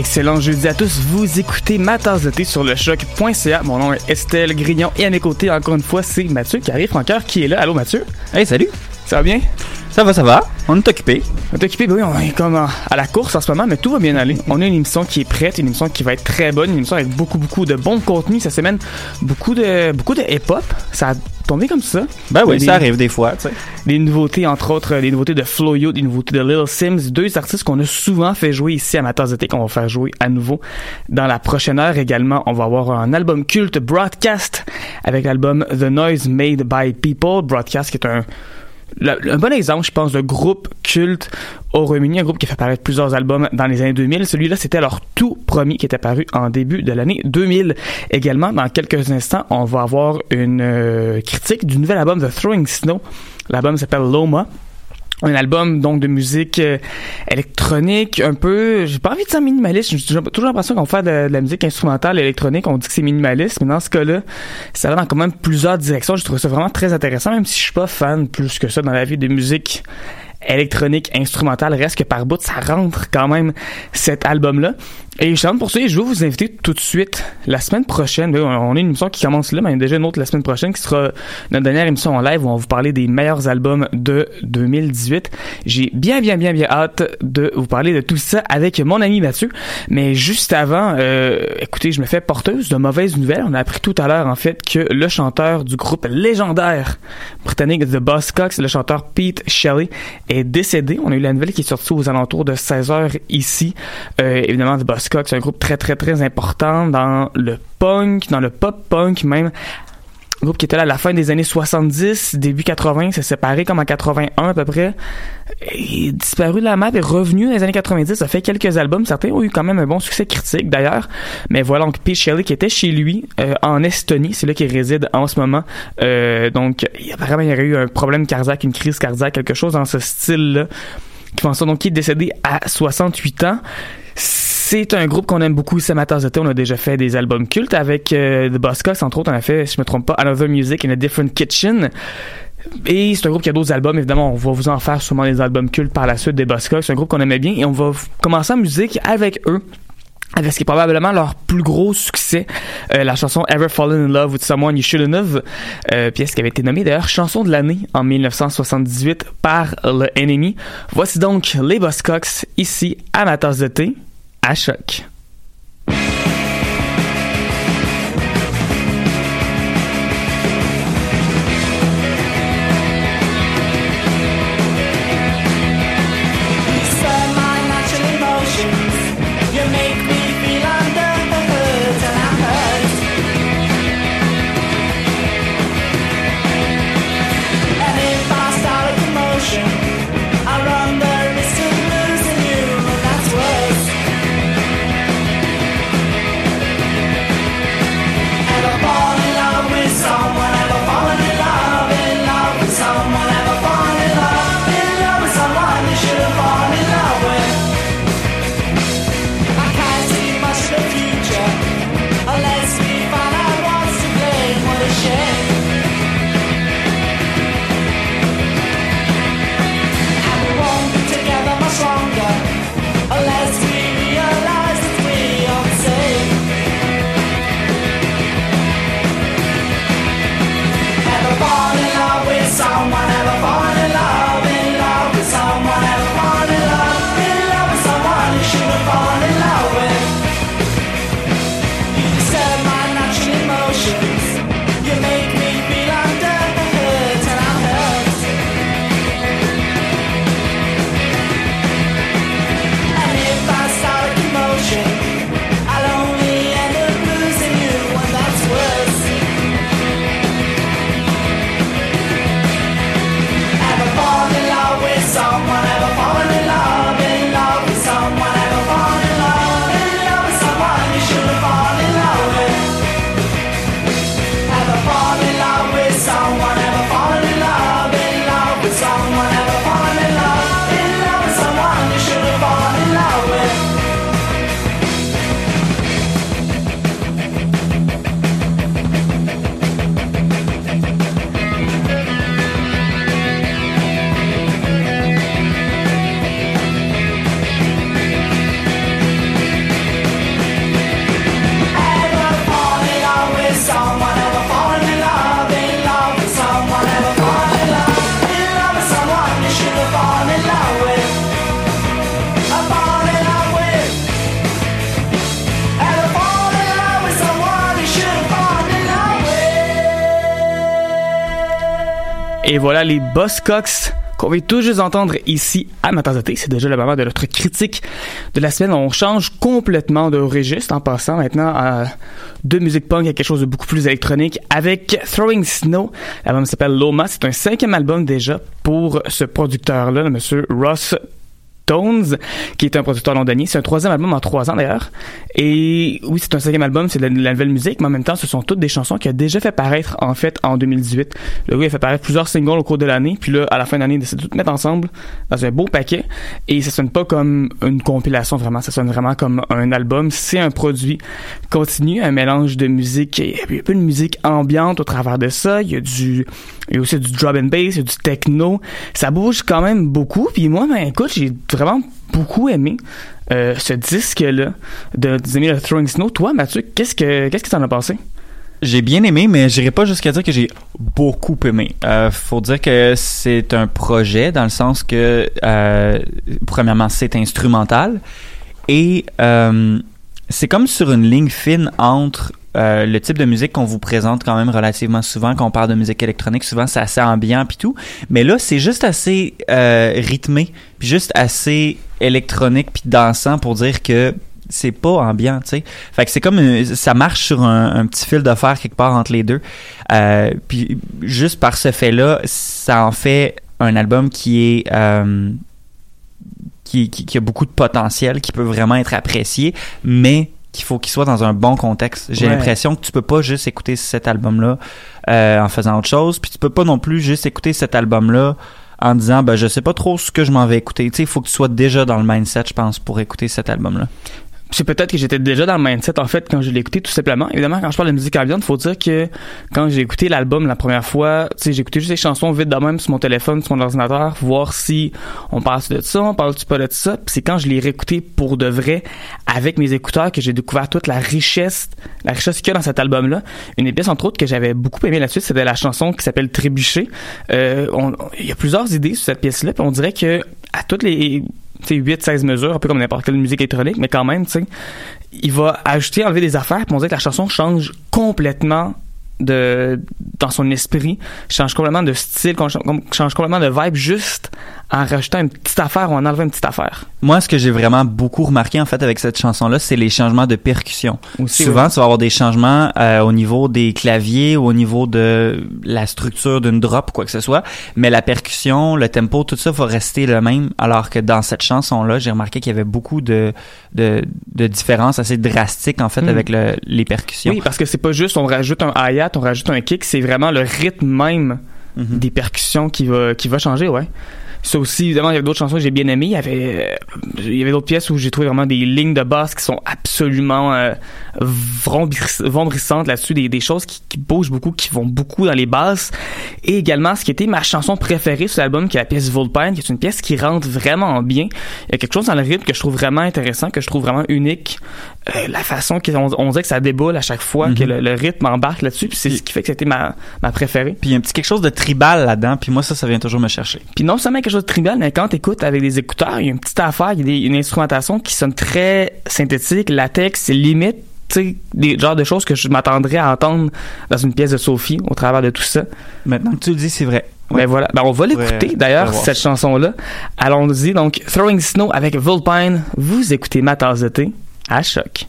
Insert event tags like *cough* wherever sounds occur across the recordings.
Excellent jeudi à tous. Vous écoutez ma tasse de thé sur le choc.ca. Mon nom est Estelle Grignon et à mes côtés, encore une fois, c'est Mathieu qui arrive, Francoeur qui est là. Allô Mathieu? Hey, salut! Ça va bien? Ça va, ça va. On est occupé. On est occupé, oui, on est comme à la course en ce moment, mais tout va bien aller. On a une émission qui est prête, une émission qui va être très bonne, une émission avec beaucoup, beaucoup de bon contenu. Ça semaine beaucoup de, beaucoup de hip-hop. Ça a tombé comme ça. Ben oui, Des- ça arrive des fois, tu sais. Des nouveautés, entre autres, des nouveautés de Floyo, des nouveautés de Little Sims, deux artistes qu'on a souvent fait jouer ici à ma tasse de thé, qu'on va faire jouer à nouveau dans la prochaine heure également. On va avoir un album culte Broadcast avec l'album The Noise Made by People. Broadcast qui est un un bon exemple, je pense, de groupe culte au Royaume-Uni, un groupe qui a fait paraître plusieurs albums dans les années 2000. Celui-là, c'était leur tout premier qui était paru en début de l'année 2000. Également, dans quelques instants, on va avoir une euh, critique du nouvel album The Throwing Snow. L'album s'appelle Loma. Un album donc de musique euh, électronique, un peu, j'ai pas envie de dire minimaliste, j'ai toujours l'impression qu'on fait de, de la musique instrumentale électronique, on dit que c'est minimaliste, mais dans ce cas-là, ça va dans quand même plusieurs directions. Je trouve ça vraiment très intéressant, même si je suis pas fan plus que ça dans la vie de musique électronique instrumentale reste que par bout ça rentre quand même cet album là et justement pour ça je vais vous inviter tout de suite la semaine prochaine on a une émission qui commence là mais il y a déjà une autre la semaine prochaine qui sera notre dernière émission en live où on va vous parler des meilleurs albums de 2018 j'ai bien bien bien bien hâte de vous parler de tout ça avec mon ami Mathieu mais juste avant euh, écoutez je me fais porteuse de mauvaises nouvelles on a appris tout à l'heure en fait que le chanteur du groupe légendaire britannique The Buzzcocks le chanteur Pete Shelley est décédé. On a eu la nouvelle qui est sortie aux alentours de 16 heures ici. Euh, évidemment, The Buzzcocks, c'est un groupe très, très, très important dans le punk, dans le pop-punk même. Un groupe qui était là à la fin des années 70, début 80, s'est séparé comme en 81 à peu près. Il est disparu de la map et revenu dans les années 90. Ça fait quelques albums. Certains ont eu quand même un bon succès critique d'ailleurs. Mais voilà, donc Pete Shelley qui était chez lui euh, en Estonie, c'est là qu'il réside en ce moment. Euh, donc, il, apparemment, il y aurait eu un problème cardiaque, une crise cardiaque, quelque chose dans ce style-là qui donc qu'il est décédé à 68 ans. C'est un groupe qu'on aime beaucoup à Matters On a déjà fait des albums cultes avec euh, The Buzzcocks, entre autres. On a fait, si je me trompe pas, Another Music in a Different Kitchen. Et c'est un groupe qui a d'autres albums, évidemment, on va vous en faire sûrement des albums cultes par la suite des Buzzcocks. C'est un groupe qu'on aimait bien et on va commencer en musique avec eux avec ce qui est probablement leur plus gros succès, euh, la chanson Ever Fallen in Love with Someone You Shouldn't Have, euh, pièce qui avait été nommée d'ailleurs chanson de l'année en 1978 par le Enemy. Voici donc les Buzzcocks ici à de thé à choc. Voilà les Buzzcocks qu'on va tout juste entendre ici à Matanzate. C'est déjà le moment de notre critique de la semaine. On change complètement de registre en passant maintenant à de musique punk à quelque chose de beaucoup plus électronique avec Throwing Snow. L'album s'appelle Loma. C'est un cinquième album déjà pour ce producteur-là, le monsieur Ross Qui est un producteur londonien. C'est un troisième album en trois ans d'ailleurs. Et oui, c'est un cinquième album, c'est de la, nouvelle musique, mais en même temps, ce sont toutes des chansons qu'il a déjà fait paraître en fait en 2018. Le gars a fait paraître plusieurs singles au cours de l'année, puis là, à la fin de l'année, il décide de tout mettre ensemble dans un beau paquet. Et ça sonne pas comme une compilation vraiment, ça sonne vraiment comme un album. C'est un produit continu, un mélange de musique, il y a un peu de musique ambiante au travers de ça. Il y a du, il y a aussi du drum and bass, il y a du techno. Ça bouge quand même beaucoup. Puis moi, ben écoute, j'ai vraiment beaucoup aimé euh, ce disque-là de The Throwing Snow. Toi, Mathieu, qu'est-ce que qu'est-ce que t'en as pensé? J'ai bien aimé, mais j'irai pas jusqu'à dire que j'ai beaucoup aimé. Euh, faut dire que c'est un projet dans le sens que euh, premièrement c'est instrumental et euh, c'est comme sur une ligne fine entre euh, le type de musique qu'on vous présente quand même relativement souvent quand on parle de musique électronique souvent c'est assez ambiant puis tout. Mais là c'est juste assez euh, rythmé puis juste assez électronique puis dansant pour dire que c'est pas ambiant tu sais. Fait que c'est comme ça marche sur un, petit fil de fer quelque part entre les deux. Euh, puis juste par ce fait là ça en fait un album qui est qui, a beaucoup de potentiel, qui peut vraiment être apprécié, mais qu'il faut qu'il soit dans un bon contexte. J'ai l'impression que tu peux pas juste écouter cet album-là euh, en faisant autre chose, puis tu peux pas non plus juste écouter cet album-là en disant ben je sais pas trop ce que je m'en vais écouter. Tu sais, il faut que tu sois déjà dans le mindset, je pense, pour écouter cet album-là. C'est peut-être que j'étais déjà dans le mindset en fait quand je l'ai écouté tout simplement. Évidemment quand je parle de musique ambiante, faut dire que quand j'ai écouté l'album la première fois, tu sais j'ai écouté juste les chansons vite de même sur mon téléphone, sur mon ordinateur, voir si on parle de ça, on parle pas de ça. Puis c'est quand je l'ai réécouté pour de vrai avec mes écouteurs que j'ai découvert toute la richesse, la richesse qu'il y a dans cet album là. Une pièce entre autres que j'avais beaucoup aimé là-dessus, c'était la chanson qui s'appelle Trébucher. Euh, il y a plusieurs idées sur cette pièce là, puis on dirait que à toutes les 8, 16 mesures, un peu comme n'importe quelle musique électronique, mais quand même, tu sais, il va ajouter, enlever des affaires, puis on que la chanson change complètement de dans son esprit, change complètement de style, change complètement de vibe juste en rajoutant une petite affaire ou en enlevant une petite affaire. Moi, ce que j'ai vraiment beaucoup remarqué en fait avec cette chanson-là, c'est les changements de percussion. Souvent, tu vas avoir des changements euh, au niveau des claviers, ou au niveau de la structure d'une drop, quoi que ce soit, mais la percussion, le tempo, tout ça va rester le même. Alors que dans cette chanson-là, j'ai remarqué qu'il y avait beaucoup de de, de différences assez drastiques en fait hmm. avec le, les percussions. Oui, parce que c'est pas juste on rajoute un hi-hat, on rajoute un kick, c'est vraiment le rythme même mm-hmm. des percussions qui va qui va changer, ouais. Ça aussi, évidemment, il y a d'autres chansons que j'ai bien aimées. Il y avait, y avait d'autres pièces où j'ai trouvé vraiment des lignes de basse qui sont absolument euh, vombrissantes là-dessus, des, des choses qui, qui, bougent beaucoup, qui vont beaucoup dans les basses. Et également, ce qui était ma chanson préférée sur l'album, qui est la pièce Volpine, qui est une pièce qui rentre vraiment bien. Il y a quelque chose dans le rythme que je trouve vraiment intéressant, que je trouve vraiment unique. Euh, la façon qu'on on dirait que ça déboule à chaque fois, que mhm. le, rythme embarque là-dessus, puis c'est ce qui fait que c'était ma, ma préférée. Puis il y a un petit quelque chose de tribal là-dedans, puis moi ça, ça vient toujours me chercher. Puis non seulement quelque chose de tribal, mais quand t'écoutes avec des écouteurs, il y a une petite affaire, il y a une instrumentation qui sonne très synthétique, latex, limite sais, des genres de choses que je m'attendrais à entendre dans une pièce de Sophie au travers de tout ça. Maintenant que tu le dis, c'est vrai. Ben voilà. Ben on va l'écouter d'ailleurs, cette chanson-là. Allons-y. Donc, Throwing Snow avec Vulpine. Vous écoutez ma tasse de thé à choc.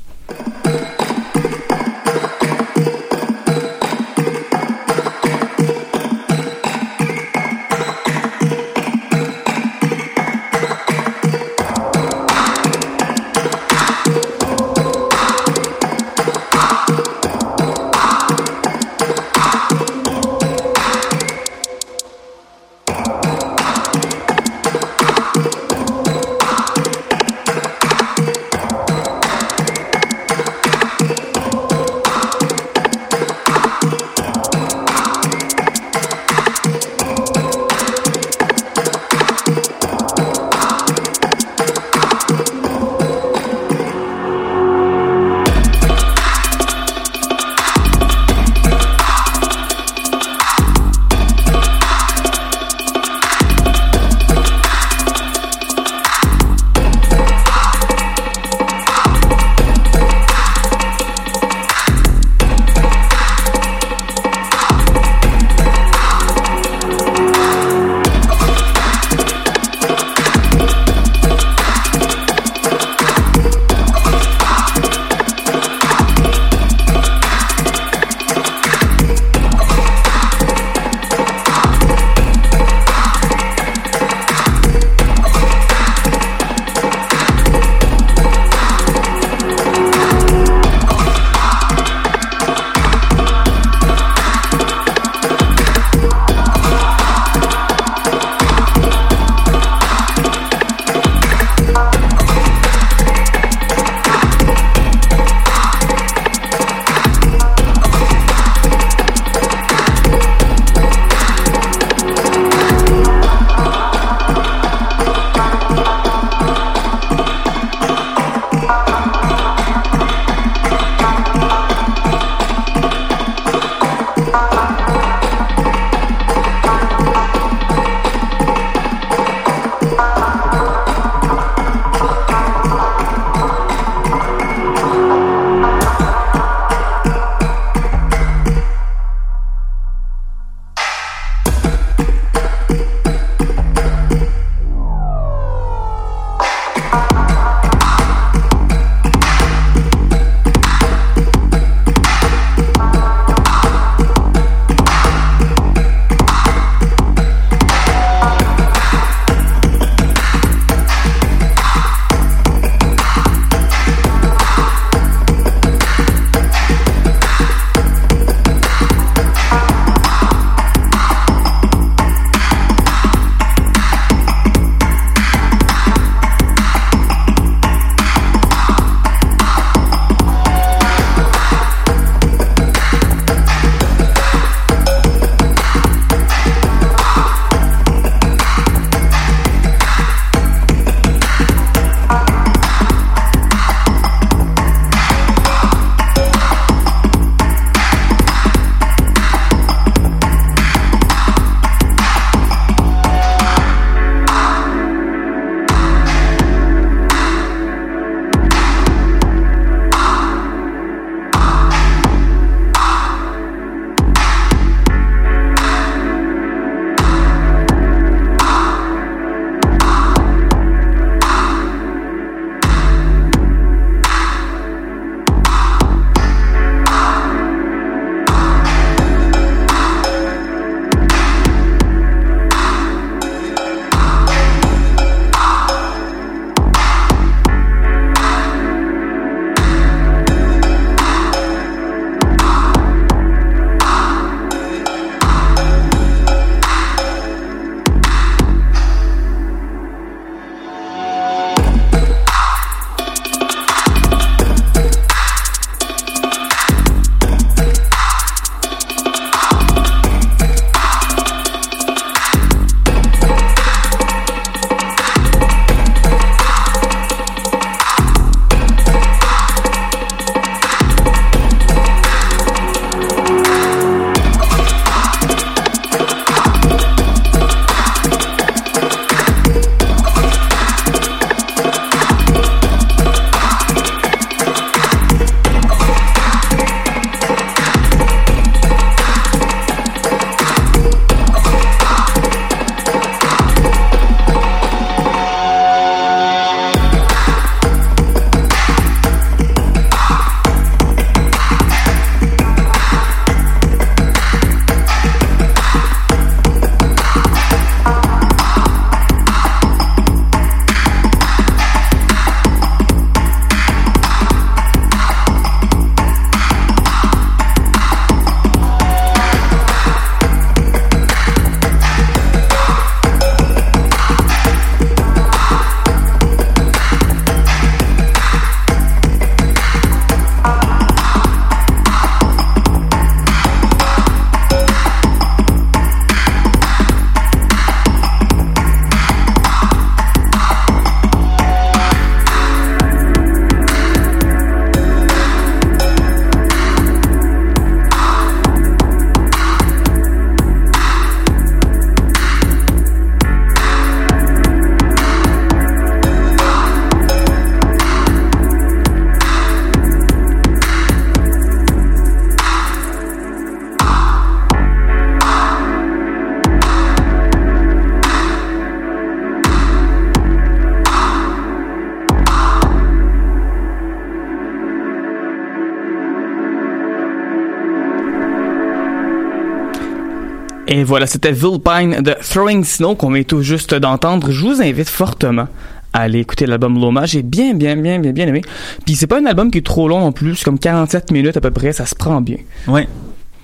Voilà, c'était Vilpine de Throwing Snow qu'on vient tout juste d'entendre. Je vous invite fortement à aller écouter l'album Loma. J'ai bien, bien, bien, bien, bien aimé. Puis c'est pas un album qui est trop long non plus. C'est comme 47 minutes à peu près. Ça se prend bien. Ouais.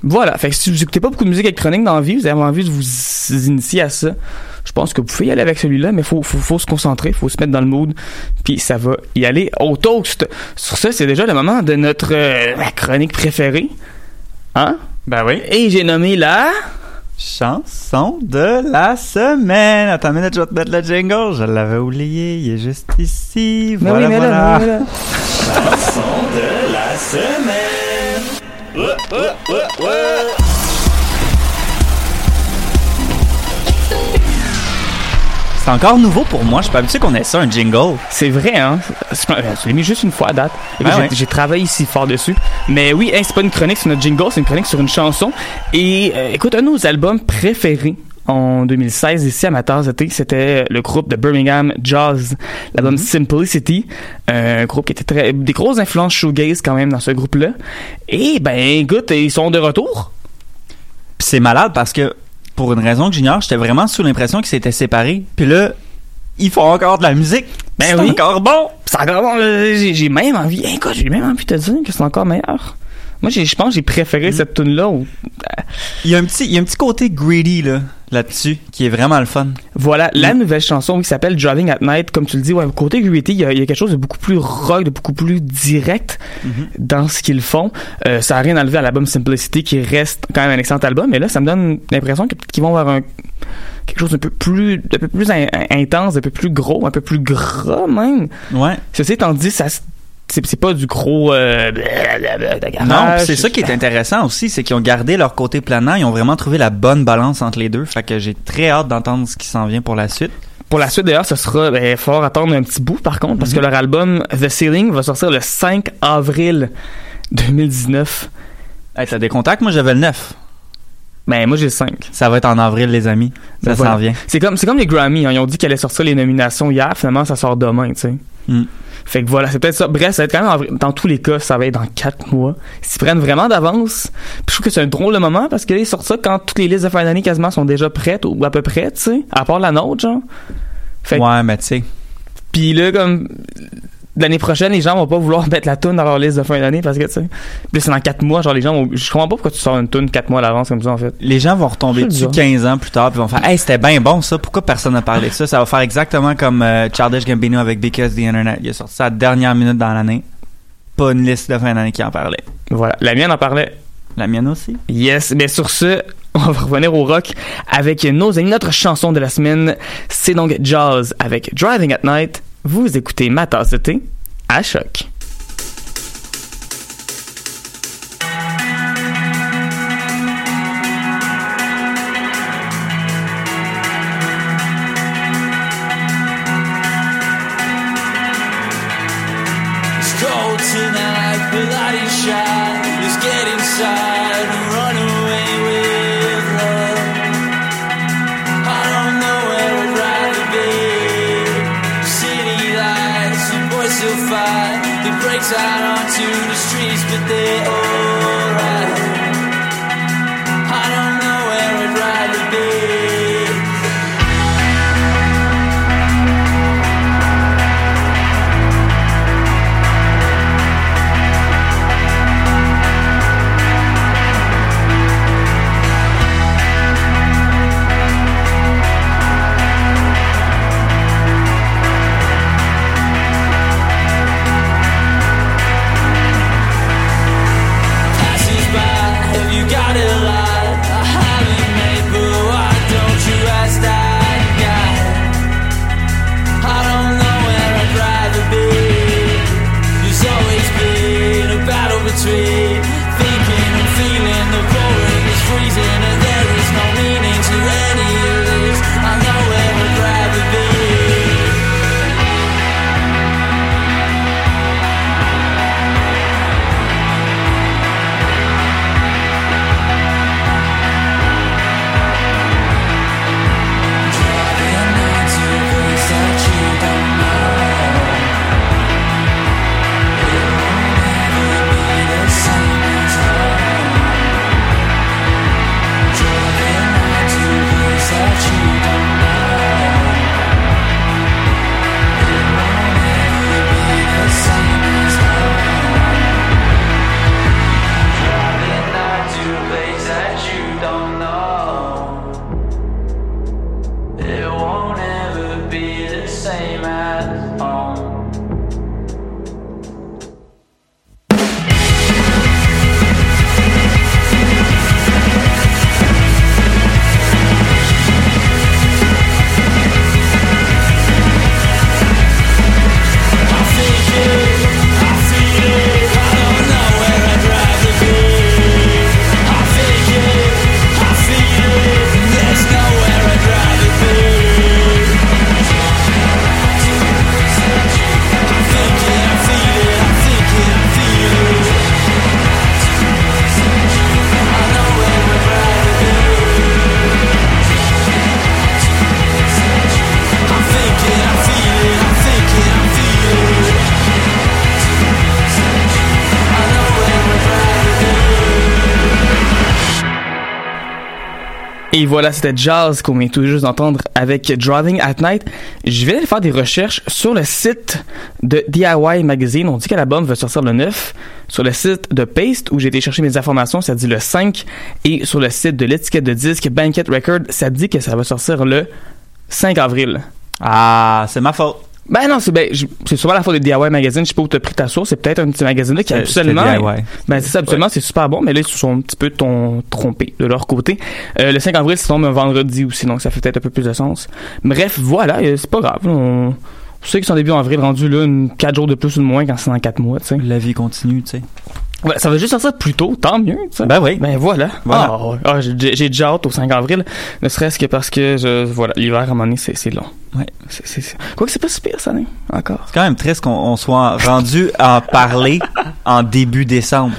Voilà. Fait que si vous écoutez pas beaucoup de musique électronique dans la vie, vous avez envie de vous initier à ça. Je pense que vous pouvez y aller avec celui-là, mais faut, faut, faut se concentrer, faut se mettre dans le mood, puis ça va y aller au toast. Sur ça, c'est déjà le moment de notre euh, chronique préférée. Hein? Ben oui. Et j'ai nommé la... Chanson de la semaine. Attends une minute, je vais te mettre le jingle. Je l'avais oublié, il est juste ici. Mais Voilà, oui, mais là, voilà. mais là. Chanson de la semaine. Ouais, ouais, ouais, C'est encore nouveau pour moi. Je suis pas habitué qu'on ait ça, un jingle. C'est vrai, hein? Je l'ai mis juste une fois à date. Écoute, Ah j'ai- ouais. J'ai travaillé ici fort dessus. Mais oui, hein, c'est pas une chronique sur notre jingle, c'est une chronique sur une chanson. Et euh, écoute, un de nos albums préférés en 2016 ici à Matas été, c'était le groupe de Birmingham Jazz, l'album Mhm. Simplicity, un groupe qui était très des grosses influences shoegaze quand même dans ce groupe-là. Et ben écoute, ils sont de retour. Puis c'est malade parce que, pour une raison que j'ignore, j'étais vraiment sous l'impression qu'ils s'étaient séparés. Puis là, ils font encore de la musique. Ben c'est oui. encore bon. C'est encore bon, là, j'ai même envie, hey, j'ai même envie de te dire que c'est encore meilleur. Moi, je pense que j'ai préféré cette tune là Il y a un petit, il y a un petit côté greedy, là, là-dessus, qui est vraiment le fun. Voilà, la nouvelle chanson qui s'appelle Driving at Night. Comme tu le dis, ouais, côté gritty, il y, a, il y a quelque chose de beaucoup plus rock, de beaucoup plus direct dans ce qu'ils font. Euh, ça a rien enlevé à l'album Simplicity qui reste quand même un excellent album. Mais là, ça me donne l'impression qu'ils vont avoir un quelque chose d'un peu plus un peu plus in- intense, un peu plus gros, un peu plus gras même. Ouais. Ceci étant dit, ça c'est c'est pas du gros euh, Non, puis c'est ça qui est intéressant aussi, c'est qu'ils ont gardé leur côté planant, ils ont vraiment trouvé la bonne balance entre les deux. Fait que j'ai très hâte d'entendre ce qui s'en vient pour la suite. Pour la suite, d'ailleurs, ce sera, ben, falloir attendre un petit bout, par contre, parce que leur album The Ceiling va sortir le 5 avril 2019. Hey, t'as des contacts? Moi, j'avais le 9. Ben, moi, j'ai le 5. Ça va être en avril, les amis. Ça Ben, s'en voilà. vient. C'est comme, c'est comme les Grammy, hein. Ils ont dit qu'elle allait sortir les nominations hier. Finalement, ça sort demain, tu sais. Mm. Fait que voilà, c'est peut-être ça. Bref, ça va être quand même, en dans tous les cas, ça va être dans 4 mois. S'ils prennent vraiment d'avance. Puis je trouve que c'est un drôle de moment parce que là, ils sortent ça quand toutes les listes de fin d'année quasiment sont déjà prêtes ou à peu près, tu sais. À part la nôtre, genre. Fait Ouais, mais tu sais. Puis là, comme l'année prochaine, les gens vont pas vouloir *laughs* mettre la tune dans leur liste de fin d'année parce que tu sais. Puis c'est dans 4 mois, genre les gens vont... je comprends pas pourquoi tu sors une tune 4 mois à l'avance comme ça en fait. Les gens vont retomber dessus bizarre. 15 ans plus tard puis vont faire Hey, c'était bien bon ça, pourquoi personne n'a parlé de ça? Ça va faire exactement comme euh, Childish Gambino avec Because the Internet. Il a sorti ça à la dernière minute dans l'année. Pas une liste de fin d'année qui en parlait. Voilà, la mienne en parlait. La mienne aussi? Yes, mais sur ce, *laughs* on va revenir au rock avec nos amis. Notre chanson de la semaine, c'est donc Jazz avec Driving at Night. Vous écoutez ma tasse de thé à choc. Et voilà, c'était Jazz qu'on vient tout juste d'entendre avec Driving at Night. Je vais aller faire des recherches sur le site de DIY Magazine. On dit que l'album va sortir le 9. Sur le site de Paste, où j'ai été chercher mes informations, ça dit le 5. Et sur le site de l'étiquette de disque Banquet Record, ça dit que ça va sortir le 5 avril. Ah, c'est ma faute. Ben non, c'est ben, c'est souvent la faute de DIY Magazine. Je sais pas où t'as pris ta source. C'est peut-être un petit magazine là qui Euh, absolument. DIY. Ben c'est ça, absolument, c'est super bon. Mais là, ils se sont un petit peu ton, trompés de leur côté. Euh, le 5 avril, c'est tombe un vendredi aussi, donc ça fait peut-être un peu plus de sens. Bref, voilà, euh, c'est pas grave. On, on sait qu'ils sont début avril rendu là, 4 jours de plus ou de moins quand c'est dans 4 mois, tu sais. La vie continue, tu sais. Voilà, ça va juste sortir plus tôt, tant mieux. Ben oui. Ben voilà. Voilà. Ah. Ah, j'ai déjà hâte au 5 avril, ne serait-ce que parce que je, voilà, l'hiver à un moment donné, c'est long. Ouais. C'est- pas si pire cette année, encore. C'est quand même triste qu'on on soit rendu à en parler en début décembre.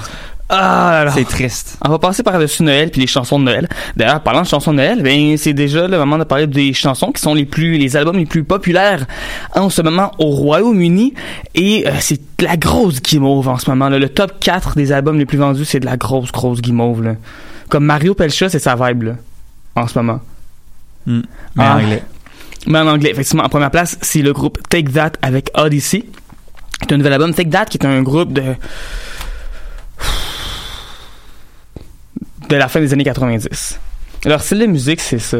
Ah là là. C'est triste. On va passer par-dessus Noël puis les chansons de Noël. D'ailleurs, parlant de chansons de Noël, ben c'est déjà le moment de parler des chansons qui sont les plus les albums les plus populaires en ce moment au Royaume-Uni et euh, c'est de la grosse guimauve en ce moment là. Le top 4 des albums les plus vendus, c'est de la grosse grosse guimauve là. Comme Mario Pelcha, c'est sa vibe là en ce moment. Hmm. Mais Ah. en anglais. Mais en anglais, effectivement, en première place, c'est le groupe Take That avec Odyssey. C'est un nouvel album. Take That, qui est un groupe de. De la fin des années 90. Leur style de musique, c'est ça.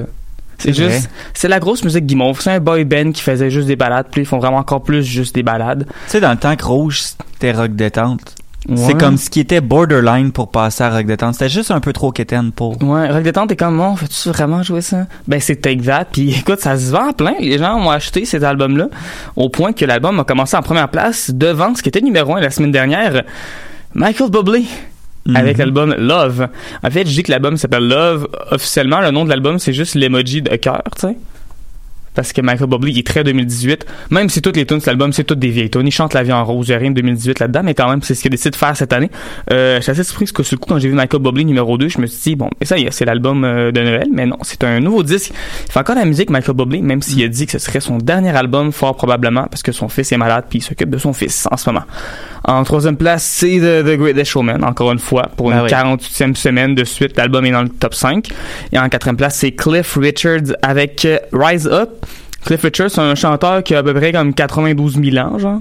C'est juste. C'est la grosse musique guimauve. C'est un boy band qui faisait juste des balades, puis ils font vraiment encore plus juste des balades. Tu sais, dans le temps que Rouge, c'était rock détente. Ouais. C'est comme ce qui était borderline pour passer à rock détente. C'était juste un peu trop quétaine pour. Ouais, Rock Détente est comme, on fait-tu vraiment jouer ça? Ben, c'est Take That, puis *laughs* écoute, ça se vend plein. Les gens ont acheté cet album-là, au point que l'album a commencé en première place devant ce qui était numéro un la semaine dernière, Michael Bublé. Avec Mhm. l'album Love. En fait, je dis que l'album s'appelle Love. Officiellement, le nom de l'album, c'est juste l'emoji de cœur, tu sais. Parce que Michael Bublé, il est très 2018. Même si toutes les tunes de l'album, c'est toutes des vieilles tunes. Il chante La vie en rose. Il n'y a rien de 2018 là-dedans, mais quand même, c'est ce qu'il décide de faire cette année. Euh, je suis assez surpris parce que sur le coup, quand j'ai vu Michael Bublé numéro 2, je me suis dit, bon, et ça y est, c'est l'album euh, de Noël. Mais non, c'est un nouveau disque. Il fait encore la musique, Michael Bublé, même s'il a dit que ce serait son dernier album, fort probablement, parce que son fils est malade puis il s'occupe de son fils en ce moment. En troisième place, c'est The, The Greatest Showman, encore une fois, pour une Ah oui. 48e semaine de suite. L'album est dans le top 5. Et en quatrième place, c'est Cliff Richards avec euh, Rise Up. Cliff Richards, c'est un chanteur qui a à peu près comme 92 000 ans, genre.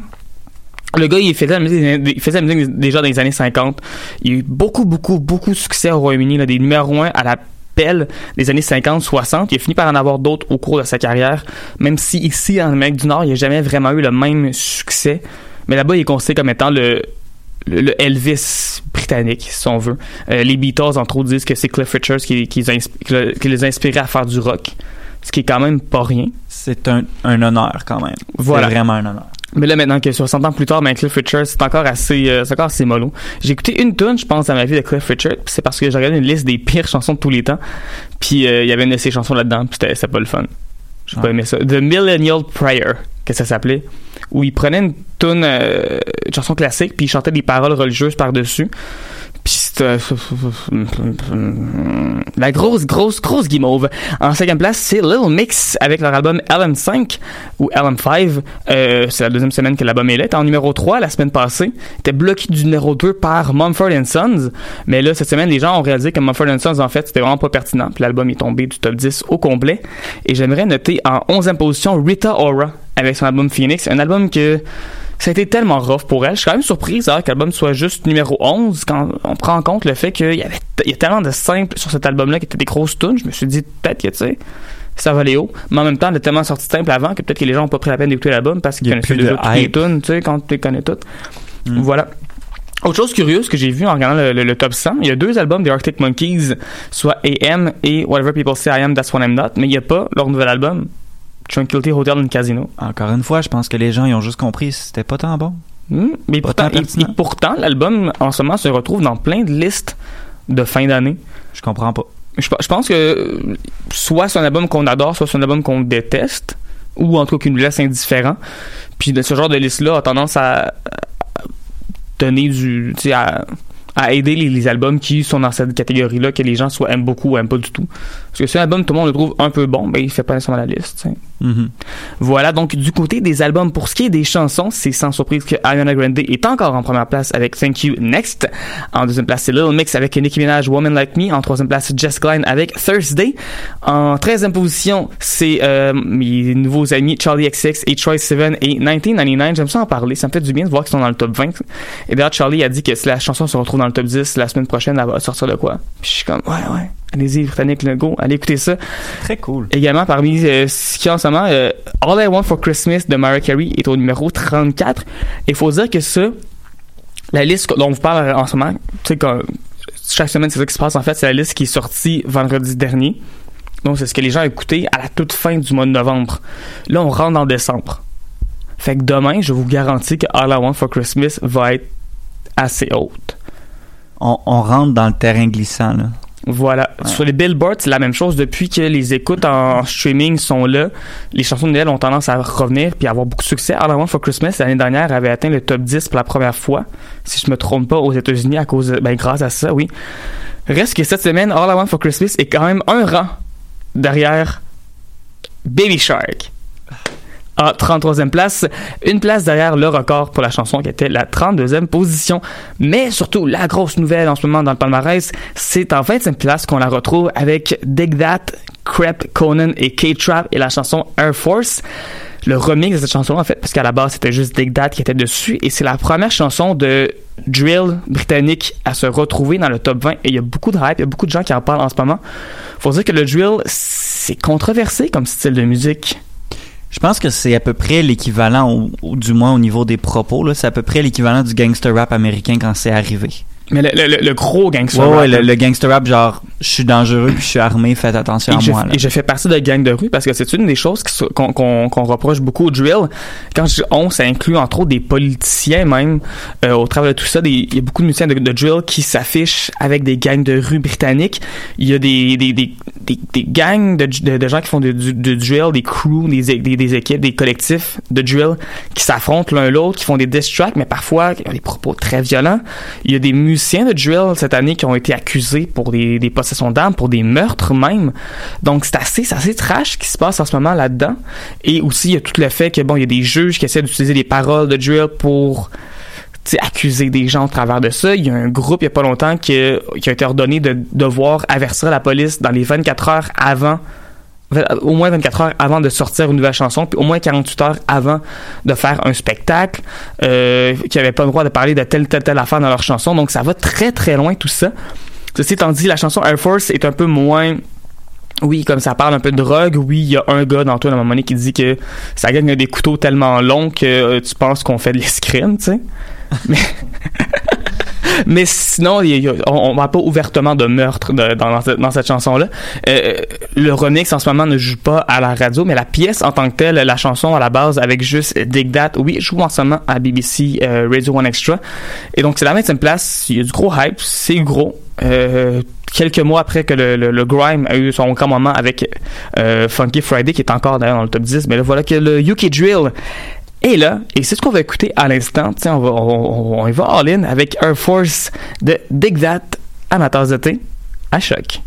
Le gars, il faisait la musique, il la musique déjà dans les années 50. Il a eu beaucoup, beaucoup, beaucoup de succès au Royaume-Uni, des numéros 1 à la pelle des années 50, 60. Il a fini par en avoir d'autres au cours de sa carrière, même si ici, en Amérique du Nord, il n'a jamais vraiment eu le même succès. Mais là-bas, il est considéré comme étant le, Elvis britannique, si on veut. Euh, les Beatles, entre autres, disent que c'est Cliff Richards qui les a inspirés à faire du rock. Ce qui est quand même pas rien. C'est un, un honneur quand même. Voilà. C'est vraiment un honneur. Mais là, maintenant que 60 ans plus tard, ben, Cliff Richard, c'est encore assez, euh, c'est encore assez mollo. J'ai écouté une tune, je pense, dans ma vie de Cliff Richard, c'est parce que j'ai regardé une liste des pires chansons de tous les temps. Puis euh, il y avait une de ses chansons là-dedans, puis c'était, pas le fun. J'ai pas Ouais. aimé ça. The Millennial Prayer, que ça s'appelait, où il prenait une tune, euh, une chanson classique, puis il chantait des paroles religieuses par-dessus. C'était... La grosse, grosse, grosse guimauve. En cinquième place, c'est Little Mix avec leur album LM5 ou LM5. Euh, c'est la deuxième semaine que l'album est là. En numéro 3 la semaine passée. Était bloqué du numéro 2 par Mumford Sons. Mais là, cette semaine, les gens ont réalisé que Mumford Sons, en fait, c'était vraiment pas pertinent. Puis l'album est tombé du top 10 au complet. Et j'aimerais noter en 11e position Rita Ora avec son album Phoenix. Un album que ça a été tellement rough pour elle. Je suis quand même surprise hein, que l'album soit juste numéro 11 quand on prend en compte le fait qu'il y avait il y a tellement de simples sur cet album-là qui étaient des grosses tunes. Je me suis dit peut-être que tu sais ça va aller haut. Mais en même temps, elle a tellement sorti de simple avant que peut-être que les gens n'ont pas pris la peine d'écouter l'album parce qu'ils connaissaient déjà toutes les tunes, tu sais, quand tu les connais toutes. Mm. Voilà. Autre chose curieuse que j'ai vu en regardant le, le- le top 100, il y a deux albums des Arctic Monkeys, soit AM et Whatever People Say I Am, That's What I'm Not, mais il n'y a pas leur nouvel album, Tranquility Hotel and Casino. Encore une fois, je pense que les gens ils ont juste compris que c'était pas tant bon. Hmm, Mais Pas pourtant, tant et, et pourtant, l'album en ce moment se retrouve dans plein de listes de fin d'année. Je comprends pas. Je, pe- je pense que soit c'est un album qu'on adore, soit c'est un album qu'on déteste, ou en tout cas qui nous laisse indifférent. Puis de ce genre de liste-là a tendance à, donner du, à, à aider les, les albums qui sont dans cette catégorie-là, que les gens soit aiment beaucoup ou aiment pas du tout. Parce que si un album, tout le monde le trouve un peu bon, ben, il fait pas nécessairement la liste, sais. Mhm. Voilà, donc du côté des albums, pour ce qui est des chansons, c'est sans surprise que Ariana Grande est encore en première place avec Thank You Next. En deuxième place, c'est Little Mix avec Nicki Minaj, Woman Like Me. En troisième place, Jess Klein avec Thursday. En treizième position, c'est euh, mes nouveaux amis Charlie XX et Troy Sivan et 1999. J'aime ça en parler, ça me fait du bien de voir qu'ils sont dans le top 20. Et d'ailleurs, Charlie a dit que si la chanson se retrouve dans le top 10 la semaine prochaine, elle va sortir de quoi. Puis je suis comme, ouais, ouais. Allez-y, Britannique, le go, allez écouter ça. Très cool. Également, parmi euh, ce qui est en ce moment, euh, All I Want for Christmas de Mariah Carey est au numéro 34. Il faut dire que ça, la liste dont on vous parle en ce moment, tu sais, chaque semaine, c'est ça qui se passe en fait, c'est la liste qui est sortie vendredi dernier. Donc, c'est ce que les gens ont écouté à la toute fin du mois de novembre. Là, on rentre en décembre. Fait que demain, je vous garantis que All I Want for Christmas va être assez haute. On, on rentre dans le terrain glissant, là. Voilà. Sur les billboards, c'est la même chose. Depuis que les écoutes en streaming sont là, les chansons de Noël ont tendance à revenir puis à avoir beaucoup de succès. All I Want for Christmas, l'année dernière, avait atteint le top 10 pour la première fois, si je me trompe pas, aux États-Unis, à cause, de- ben, grâce à ça, oui. Reste que cette semaine, All I Want for Christmas est quand même un rang derrière Baby Shark. À 33e place, une place derrière le record pour la chanson qui était la 32e position. Mais surtout, la grosse nouvelle en ce moment dans le palmarès, c'est en 25e place qu'on la retrouve avec Dig That, Crep, Conan et K-Trap et la chanson Air Force. Le remix de cette chanson, en fait, parce qu'à la base, c'était juste Dig That qui était dessus, et c'est la première chanson de drill britannique à se retrouver dans le top 20, et il y a beaucoup de hype, il y a beaucoup de gens qui en parlent en ce moment. Faut dire que le drill, c'est controversé comme style de musique. Je pense que c'est à peu près l'équivalent, ou, du moins au niveau des propos, c'est à peu près l'équivalent du gangster rap américain quand c'est arrivé. Mais le, le- le gros gangster Ouais, ouais, rap, le, le gangster rap, genre, je suis dangereux puis je suis armé, faites attention Et à je, moi. Là. et je fais partie de gang de rue parce que c'est une des choses qu'on qu'on- qu'on reproche beaucoup au drill. Quand je dis on, ça inclut entre autres des politiciens même. Euh, au travers de tout ça, il y a beaucoup de musiciens de, de drill qui s'affichent avec des gangs de rue britanniques. Il y a des, des, des, des, des gangs de, de, de gens qui font du- de drill, des crews, des, des, des équipes, des collectifs de drill qui s'affrontent l'un l'autre, qui font des diss tracks, mais parfois il y a des propos très violents. Il y a des musiciens de drill cette année qui ont été accusés pour des, des possessions d'armes, pour des meurtres même. Donc c'est assez, assez trash ce qui se passe en ce moment là-dedans. Et aussi il y a tout le fait que bon, il y a des juges qui essaient d'utiliser les paroles de drill pour accuser des gens au travers de ça. Il y a un groupe il y a pas longtemps qui qui a été ordonné de devoir avertir la police dans les 24 heures avant au moins 24 heures avant de sortir une nouvelle chanson, puis au moins 48 heures avant de faire un spectacle, euh, qui n'avaient pas le droit de parler de telle, telle, telle affaire dans leur chanson. Donc ça va très, très loin tout ça. Ceci étant dit, la chanson Air Force est un peu moins... Oui, comme ça parle un peu de drogue, oui, il y a un gars dans toi à un moment donné qui dit que ça gagne des couteaux tellement longs que euh, tu penses qu'on fait de l'escrime, tu sais. Mais... *laughs* Mais sinon, on, on parle pas ouvertement de meurtre dans, dans cette- chanson-là. Euh, le remix en ce moment ne joue pas à la radio, mais la pièce en tant que telle, la chanson à la base avec juste Dig That, oui, joue en ce moment à BBC euh, Radio One Extra. Et donc c'est la 20e place, il y a du gros hype, c'est gros. Euh, quelques mois après que le, le, grime a eu son grand moment avec euh, Funky Friday, qui est encore d'ailleurs dans le top 10, mais là voilà que le UK Drill et là, et c'est ce qu'on va écouter à l'instant. On va, on, va all-in avec Air Force de Dig amateurs de thé, à choc.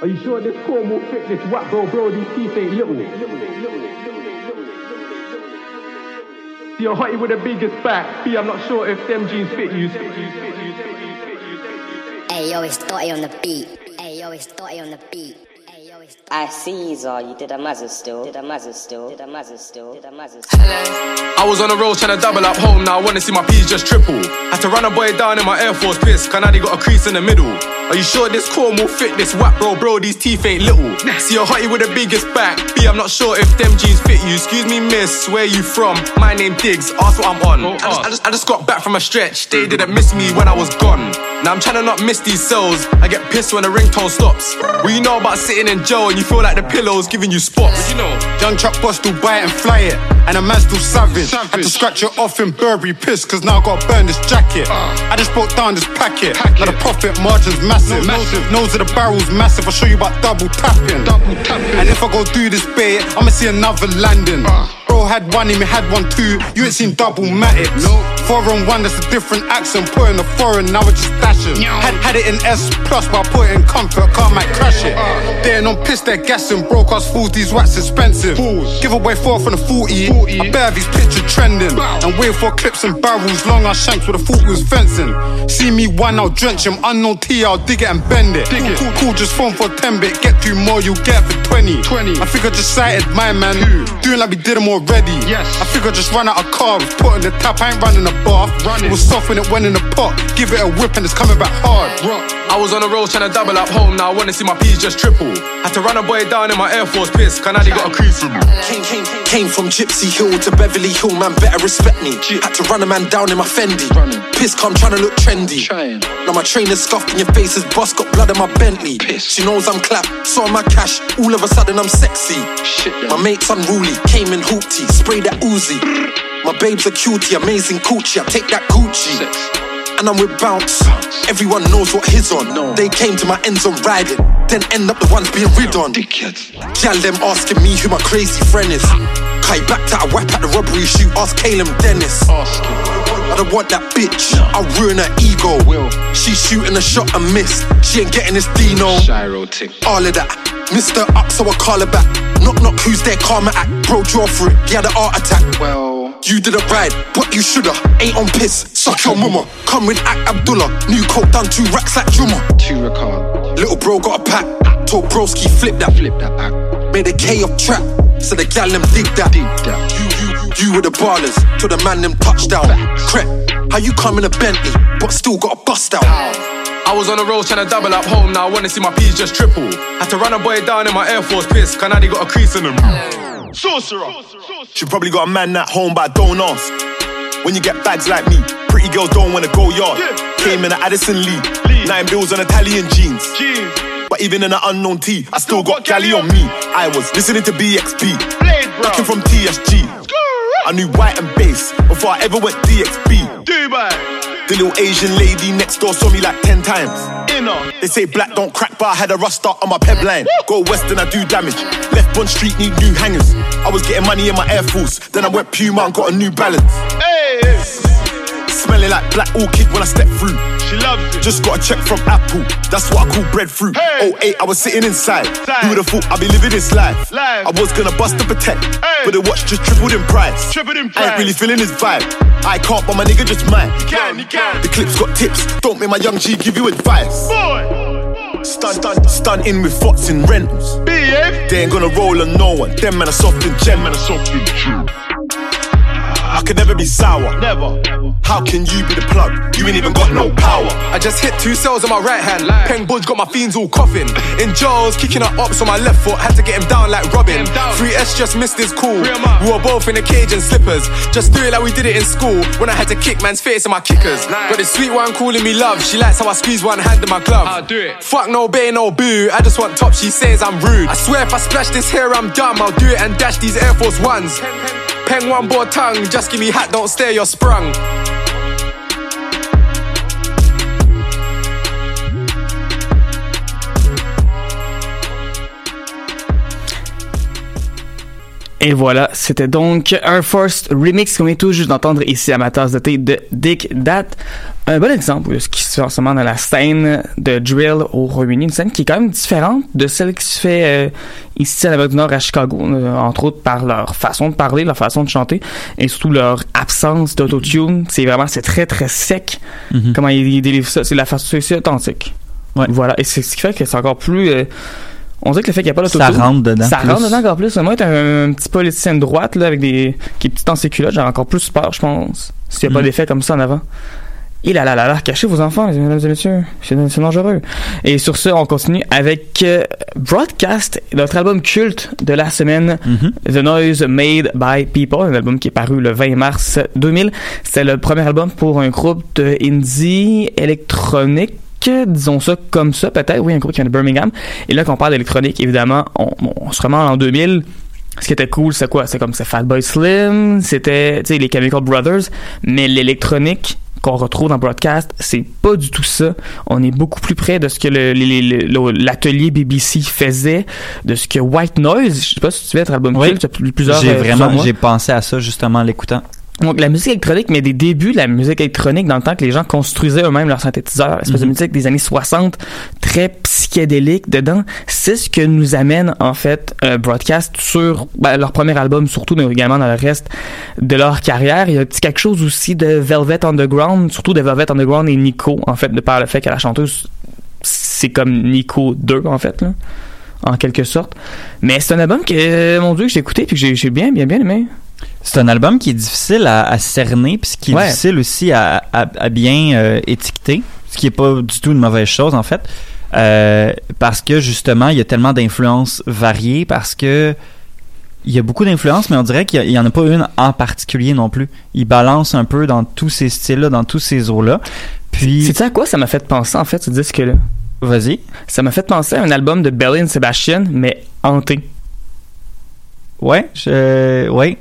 Are you sure this will fit this whack bro, bro? See a hottie with the biggest back. B, I'm not sure if them jeans fit you. Hey yo, it's Dotty on the beat. Hey yo, it's Dotty on the beat. Hey yo, it's I see you all. You did a mazza still. Did a mazza still. Did a mazza still. Did a mazza still. I was on the road trying to double up home, now I wanna see my P's just triple. Had to run a boy down in my Air Force piss, cause now they got a crease in the middle. Are you sure this corn will fit this whack, bro? Bro, these teeth ain't little. See a hottie with the biggest back. B, I'm not sure if them jeans fit you. Excuse me, miss, where you from? My name Diggs, ask what I'm on. I just, I, just, I just got back from a stretch, they didn't miss me when I was gone. Now I'm trying to not miss these cells. I get pissed when the ringtone stops. Well, you know about sitting in jail and you feel like the pillow's giving you spots. you know? Young truck boss still buy it and fly it. And a man still savage. Had to scratch it off in Burberry piss, cause now I gotta burn this jacket. Ah. I just broke down this packet. Now the profit margin's massive. massive. Nose of the barrel's massive. I'll show you about double tapping. And if I go through this bit, I'ma see another landing. Bro had one, him had one too. You ain't seen double matics. Four on one, that's a different accent. Put in the foreign, now it's just dashing. Had, had it in S plus, but I put it in comfort. Car might crash it. They ain't on piss, they're gassing. Broke us fools, these wax expensive. Give away four from the 40. I bear these picture trending. And wait for clips and barrels. Long ass shanks with a foot was fencing. See me one, I'll drench him. Unknown T, I'll dig it and bend it. Cool, cool, cool, just phone for 10 bit. Get two more, you get for 20. 20. I think I just sighted my man. Doing like we did them already. Yes. I think I just ran out of carbs. Put in the tap, I ain't running a bath. It was soft when it went in the pot. Give it a whip and it's coming back hard. I was on the road trying to double up home. Now I wanna see my P's just triple. Had to run a boy down in my Air Force piss. Can Canadi got a crease in me. Came, came, came from Gypsy Hill to Beverly Hill, man, better respect me. Had to run a man down in my Fendi. Piss come trying to look trendy. Now my trainer's scuffed in your face, is boss got blood in my Bentley. She knows I'm clap, saw my cash, all of a sudden I'm sexy. My mate's unruly, came in hoopty, sprayed that Uzi. My babes are cutie, amazing coochie, I take that Gucci. And I'm with Bounce. Everyone knows what he's on. They came to my ends on riding, then end up the ones being rid on. Gal them asking me who my crazy friend is. Kai back to a whap at the robbery shoot, ask Caleb Dennis. I don't want that bitch, I'll ruin her ego. She's shooting a shot and miss, she ain't getting this Dino. Gyro tick. All of that, Mr. Up, so I call her back. Knock, knock, who's there? Karma act, bro, draw for it, he had a heart attack. Well, you did a ride, but you shoulda. Ain't on piss, suck your mama. Come with Act Abdullah, new coke done two racks like Juma. Two Little bro got a pack, told broski flip that. Flip that act. Made a K of trap, so the gal them dig that. Dig that. You, you, you, you were the ballers, till the man them touchdown. Crep, how you come in a Bentley, but still got a bust out? I was on the road trying to double up home. Now I wanna see my P's just triple. Had to run a boy down in my Air Force piss. Canadi got a crease in him. Sorcerer. She probably got a man at home, but I don't ask. When you get bags like me, pretty girls don't wanna go yard. Came in a Addison Lee, nine bills on Italian jeans. But even in an unknown T, I still got Cali on me. I was listening to BXB, rocking from TSG. I knew white and bass before I ever went DXB. The little Asian lady next door saw me like 10 times. They say black don't crack, but I had a rust start on my peb line. Go west and I do damage. Left Bond Street need new hangers. I was getting money in my Air Force, then I went Puma and got a new balance. Smelling like black orchid when I step through. She loves it. Just got a check from Apple. That's what I call breadfruit. Oh eight, I was sitting inside. Who would have thought I'd be living this life? I was gonna bust the protect, but the watch just tripled in price. Tripled in price. I ain't really feeling his vibe. I can't, but my nigga just mine. Can, can. The clip's got tips. Don't make my young G give you advice. Boy. Stun, stun, stun in with Fox in rentals. They ain't gonna roll on no one. Them men are soft and gem. Men are soft and gem. I could never be sour. Never. How can you be the plug? You ain't even got no power. I just hit two cells on my right hand. Peng Budge got my fiends all coughing. In jaws, kicking her ups on my left foot. Had to get him down like Robin. 3S just missed his cool. We were both in a cage and slippers. Just do it like we did it in school. When I had to kick man's face in my kickers. Got this sweet one calling me love. She likes how I squeeze one hand in my glove. I'll do it. Fuck no bay, no boo. I just want top. She says I'm rude. I swear if I splash this hair, I'm dumb. I'll do it and dash these Air Force Ones. Peng one more tongue. Just give me hat, don't stare, you're sprung. Et voilà, c'était donc un Force Remix qu'on vient tout juste d'entendre ici à ma tasse de thé de Dick Dat. Un bon exemple de ce qui se fait en ce moment dans la scène de drill au Royaume-Uni, une scène qui est quand même différente de celle qui se fait euh, ici à l'Amérique du Nord à Chicago, euh, entre autres par leur façon de parler, leur façon de chanter et surtout leur absence d'autotune. C'est vraiment, c'est très très sec comment ils, ils délivrent ça? C'est la façon, c'est authentique. Voilà, et c'est ce qui fait que c'est encore plus... euh, on dirait que le fait qu'il n'y a pas d'autotune... Ça rentre dedans Ça plus. rentre dedans encore plus. Moi, être un, un petit politicien de droite, là, avec des... qui est petit culottes, j'aurais encore plus peur, je pense. S'il n'y a pas Mhm. d'effet comme ça en avant. Et là là là là, cachez vos enfants, mesdames et messieurs. C'est dangereux. Et sur ce, on continue avec euh, Broadcast, notre album culte de la semaine, The Noise Made by People, un album qui est paru le 20 mars 2000. C'est le premier album pour un groupe de indie électronique disons ça comme ça peut-être oui un groupe qui vient de Birmingham et là qu'on parle d'électronique évidemment on, on se remet en 2000 ce qui était cool, c'est quoi? C'est comme c'est Fatboy Slim, c'était, tu sais, les Chemical Brothers, mais l'électronique qu'on retrouve dans Broadcast, c'est pas du tout ça. On est beaucoup plus près de ce que l'atelier BBC faisait, de ce que White Noise, je sais pas si tu veux être album Oui. culte, depuis plusieurs J'ai euh, vraiment, j'ai pensé à ça justement en l'écoutant. Donc la musique électronique, mais des débuts de la musique électronique dans le temps que les gens construisaient eux-mêmes leurs synthétiseurs, espèce de Mhm. musique des années 60, très psychédélique dedans, c'est ce que nous amène en fait euh, Broadcast sur ben, leur premier album surtout, mais également dans le reste de leur carrière. Il y a un petit quelque chose aussi de Velvet Underground, surtout de Velvet Underground et Nico, en fait, de par le fait que la chanteuse, c'est comme Nico 2 en fait, là, en quelque sorte. Mais c'est un album que, mon dieu, que j'ai écouté puis que j'ai- j'ai bien, bien, bien aimé. C'est un album qui est difficile à, à cerner, puis qui est Ouais. difficile aussi à, à- à bien euh, étiqueter, ce qui est pas du tout une mauvaise chose en fait, Euh, parce que justement il y a tellement d'influences variées, parce que il y a beaucoup d'influences, mais on dirait qu'il y a- il y en a pas une en particulier non plus. Il balance un peu dans tous ces styles-là, dans tous ces eaux-là. Puis, C'est à quoi ça m'a fait penser en fait ce disque-là? vas-y. Ça m'a fait penser à un album de Belly and Sebastian, mais hanté. Ouais, je, ouais.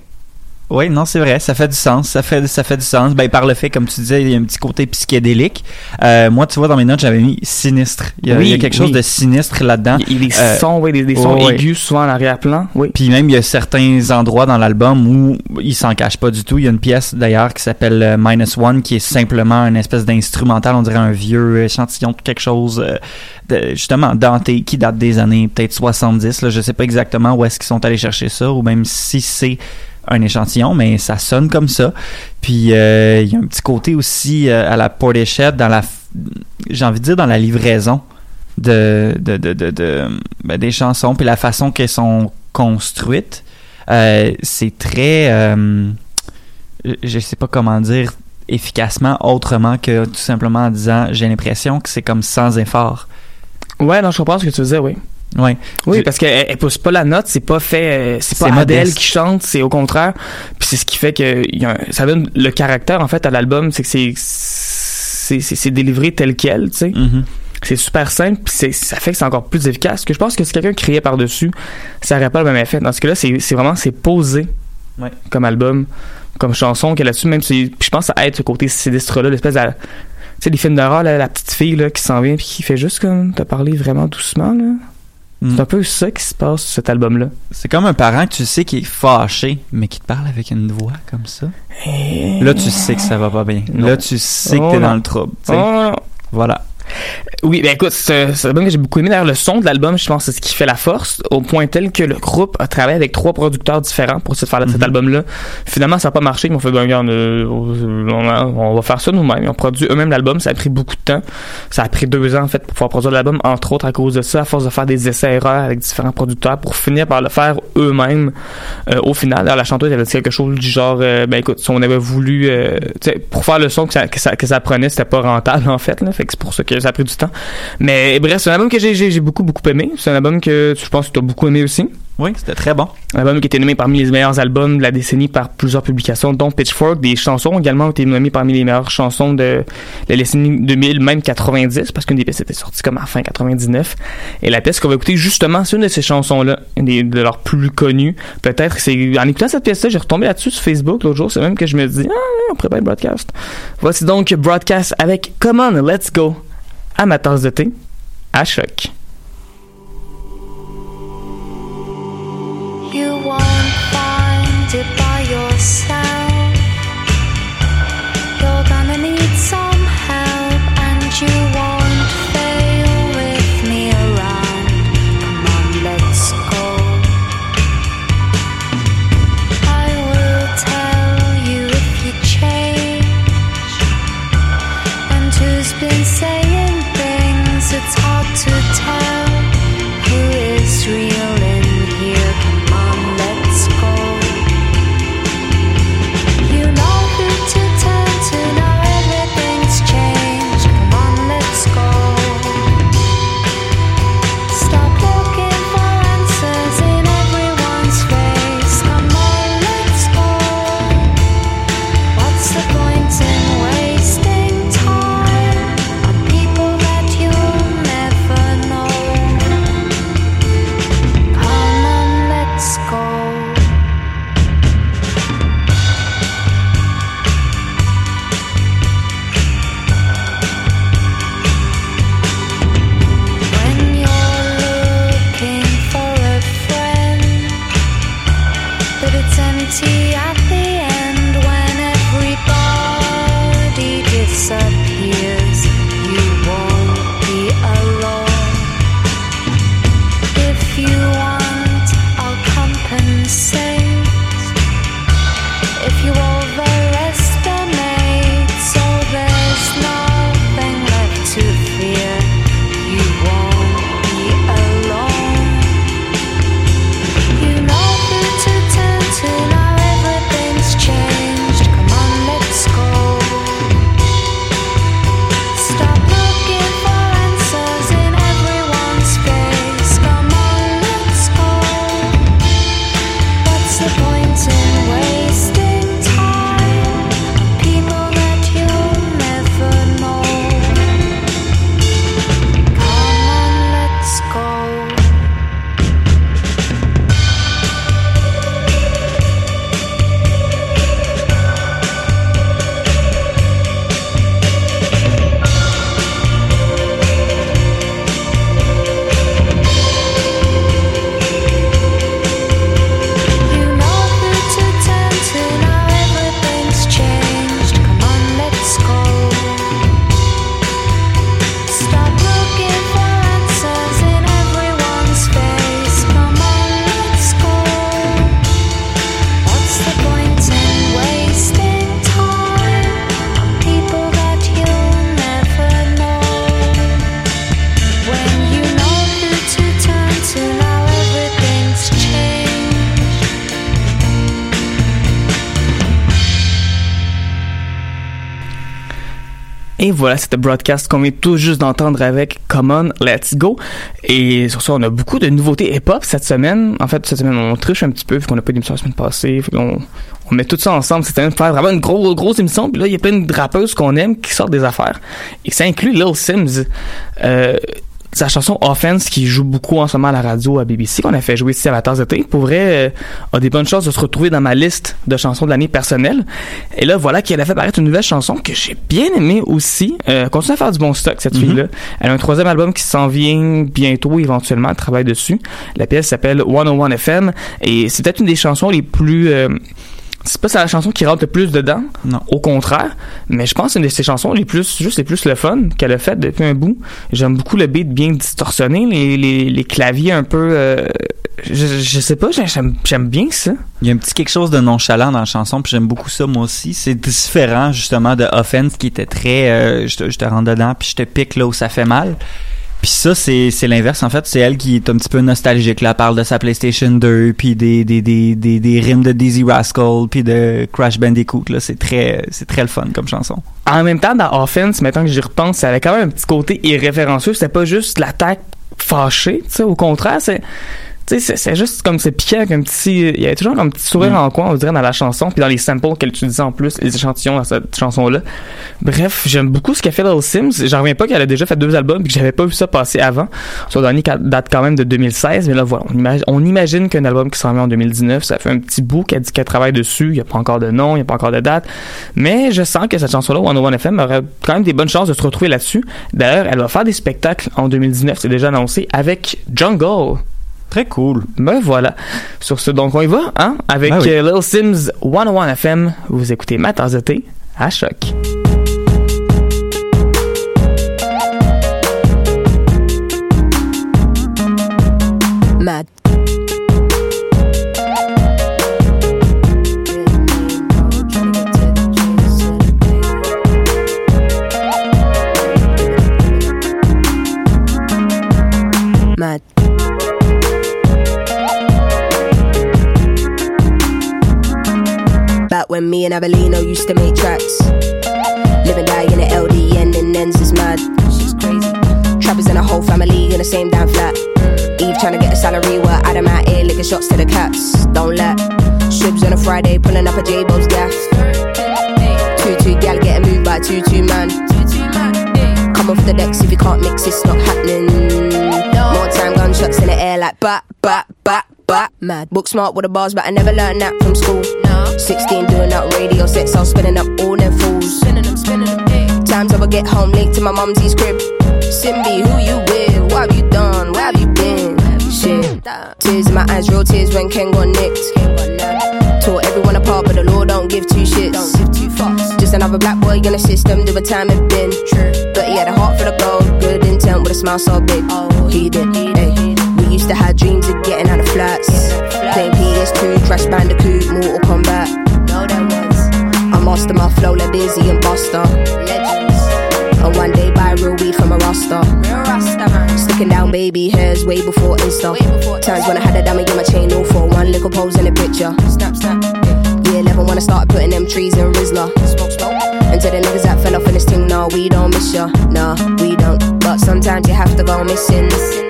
Ouais, non, c'est vrai, ça fait du sens, ça fait, ça fait du sens. Ben, par le fait, comme tu disais, il y a un petit côté psychédélique. Euh, moi, tu vois, dans mes notes, j'avais mis sinistre. Il y a, Oui, il y a quelque chose oui. de sinistre là-dedans. Il y a des Euh, sons, oui, des, des sons aigus souvent en arrière-plan. Oui. Puis même, il y a certains endroits dans l'album où il s'en cache pas du tout. Il y a une pièce, d'ailleurs, qui s'appelle euh, Minus One, qui est simplement une espèce d'instrumental, on dirait un vieux échantillon de quelque chose, euh, de- justement, Dante, qui date des années peut-être 70. Là, je sais pas exactement où est-ce qu'ils sont allés chercher ça, ou même si c'est un échantillon, mais ça sonne comme ça. Puis euh, il y a un petit côté aussi euh, à la Portishead, dans la, j'ai envie de dire dans la livraison de, de, de, de, ben, des chansons, puis la façon qu'elles sont construites, euh, c'est très, je sais pas comment dire efficacement autrement que tout simplement en disant j'ai l'impression que c'est comme sans effort. Ouais, non, je comprends ce que tu dire, oui. Ouais. Oui, parce qu'elle elle pousse pas la note, c'est pas fait, euh, c'est pas qui chante, c'est au contraire. Puis c'est ce qui fait que il y a un- ça donne le caractère en fait à l'album, c'est que c'est c'est délivré tel quel, tu sais. Mhm. C'est super simple, puis ça fait que c'est encore plus efficace. Que je pense que si quelqu'un criait par-dessus, ça n'aurait pas le même effet. Dans ce cas-là, c'est vraiment c'est posé Ouais. comme album, comme chanson qu'il y a là-dessus. Même si, je pense à être ce côté sinistre-là, l'espèce de. Tu sais, les films d'horreur, la petite fille là, qui s'en vient puis qui fait juste comme te parler vraiment doucement. Là. Mm. C'est un peu ça qui se passe sur cet album-là. C'est comme un parent que tu sais qui est fâché, mais qui te parle avec une voix comme ça. Là, tu sais que ça va pas bien. Non. Là, tu sais que Oh t'es non. dans le trouble. Oh. Voilà. Oui, ben écoute, c'est un album que j'ai beaucoup aimé. D'ailleurs, le son de l'album, je pense, c'est ce qui fait la force, au point tel que le groupe a travaillé avec trois producteurs différents pour faire cet Mhm. album-là. Finalement, ça n'a pas marché. Ils m'ont fait, ben, regarde, euh, on, on va faire ça nous-mêmes. Ils ont produit eux-mêmes l'album. Ça a pris beaucoup de temps. Ça a pris deux ans, en fait, pour pouvoir produire l'album, entre autres à cause de ça, à force de faire des essais-erreurs avec différents producteurs pour finir par le faire eux-mêmes euh, au final. Alors, la chanteuse avait dit quelque chose du genre, euh, ben écoute, si on avait voulu, euh, pour faire le son que ça, que ça, que ça prenait, c'était pas rentable en fait. Là, fait que c'est pour ça que ça a pris du temps. Mais bref, c'est un album que j'ai, beaucoup beaucoup aimé. C'est un album que je pense que tu as beaucoup aimé aussi. Oui, c'était très bon. Un album qui a été nommé parmi les meilleurs albums de la décennie par plusieurs publications, dont Pitchfork. Des chansons également ont été nommées parmi les meilleures chansons de la décennie 2000, même 90, parce qu'une des pièces était sortie comme à fin 99. Et la pièce qu'on va écouter, justement, c'est une de ces chansons-là, une de leurs plus connues. Peut-être, c'est en écoutant cette pièce-là, j'ai retombé là-dessus sur Facebook l'autre jour. C'est même que je me dis, ah, on prépare le broadcast. Voici donc Broadcast avec Come On, Let's Go à ma tasse de thé à choc. You won't find it by yourself. Voilà, c'était Broadcast qu'on vient tout juste d'entendre avec Come On, Let's Go. Et sur ça, on a beaucoup de nouveautés hip-hop cette semaine. En fait, cette semaine, on triche un petit peu, vu qu'on n'a pas d'émission la semaine passée. Qu'on- on met tout ça ensemble semaine pour faire vraiment une grosse, grosse émission. Puis là, il y a plein de rappeuses qu'on aime qui sortent des affaires. Et ça inclut Lil Sims. Euh, sa chanson Offense qui joue beaucoup en ce moment à la radio à BBC qu'on a fait jouer ici à la tasse d'été pour vrai euh, a des bonnes chances de se retrouver dans ma liste de chansons de l'année personnelle. Et là voilà qu'elle a fait paraître une nouvelle chanson que j'ai bien aimée aussi. Euh, continue à faire du bon stock cette Mhm. fille là elle a un troisième album qui s'en vient bientôt éventuellement elle travaille dessus. La pièce s'appelle 101 FM et c'est peut-être une des chansons les plus euh, c'est pas la chanson qui rentre le plus dedans. Non. Au contraire. Mais je pense que c'est une de ses chansons les plus, juste les plus le fun qu'elle a fait depuis un bout. J'aime beaucoup le beat bien distorsionné, les, les, les claviers un peu, euh, je, je sais pas, j'aime, j'aime bien ça. Il y a un petit quelque chose de nonchalant dans la chanson, puis j'aime beaucoup ça moi aussi. C'est différent justement de Offense qui était très euh, je, te, je te rentre dedans puis je te pique là où ça fait mal. Puis ça c'est c'est l'inverse en fait, c'est elle qui est un petit peu nostalgique là, elle parle de sa PlayStation 2 puis des des des des, des rimes de Dizzy Rascal puis de Crash Bandicoot là, c'est très c'est très le fun comme chanson. En même temps, dans Offense, maintenant que j'y repense, ça avait quand même un petit côté irrévérencieux. C'était pas juste l'attaque fâchée, tu sais. Au contraire, c'est, tu sais, c'est- juste comme c'est piquant avec un petit, il y avait toujours un petit sourire en coin, on dirait, dans la chanson, puis dans les samples qu'elle utilisait en plus, les échantillons dans cette chanson-là. Bref, j'aime beaucoup ce qu'a fait Lil Sims. J'en reviens pas qu'elle a déjà fait deux albums, puis que j'avais pas vu ça passer avant. Son dernier date quand même de 2016, mais là, voilà, on imagine, on imagine qu'un album qui s'en vient en 2019, ça fait un petit bout qu'elle dit qu'elle travaille dessus. Il y a pas encore de nom, il y a pas encore de date. Mais je sens que cette chanson-là, 101 FM, aurait quand même des bonnes chances de se retrouver là-dessus. D'ailleurs, elle va faire des spectacles en 2019, c'est déjà annoncé, avec Jungle. Très cool. Ben voilà. Sur ce, donc on y va, hein? Avec Ben oui. euh, Lil Sims 101 FM. Vous écoutez ma tasse de thé à choc. Back when me and Abelino used to make tracks. Live and die in the LDN and ends is mad. She's crazy. Trappers and a whole family in the same damn flat. Eve trying to get a salary while Adam out here licking shots to the cats. Don't let Shibs on a Friday pulling up a J-Bo's gaff. Two two gal getting moved by two two man. Come off the decks if you can't mix, it's not happening. More time gunshots in the air like bat bat bat bat. Mad. Book smart with the bars, but I never learned that from school. 16 doing up radio sets, I was spinning up all them fools. Spinning them, spinning them, Times I would get home late to my mumsy's crib. Simbi, who you with? What have you done? Where have you been? Shit. Tears in my eyes, real tears when Ken got nicked. Tore everyone apart, but the law don't give two shits. Don't give two fucks. Just another black boy in the system, doing time and bin. True. But he had a heart for the gold, good intent with a smile so big. Oh, he did. To have dreams of getting out of flats. Playing PS2, Crash Bandicoot, Mortal Kombat. I master my flow like Dizzy and Buster. Legends. And one day buy real weed from a Rasta. Sticking down baby hairs way before Insta. Times when I had a dummy in my chain, all for one little pose in a picture. Snap, snap. Year 11 when I started putting them trees in Rizla. Smoke. And to the niggas that fell off in this thing, nah, we don't miss ya. Nah, we don't. But sometimes you have to go missing.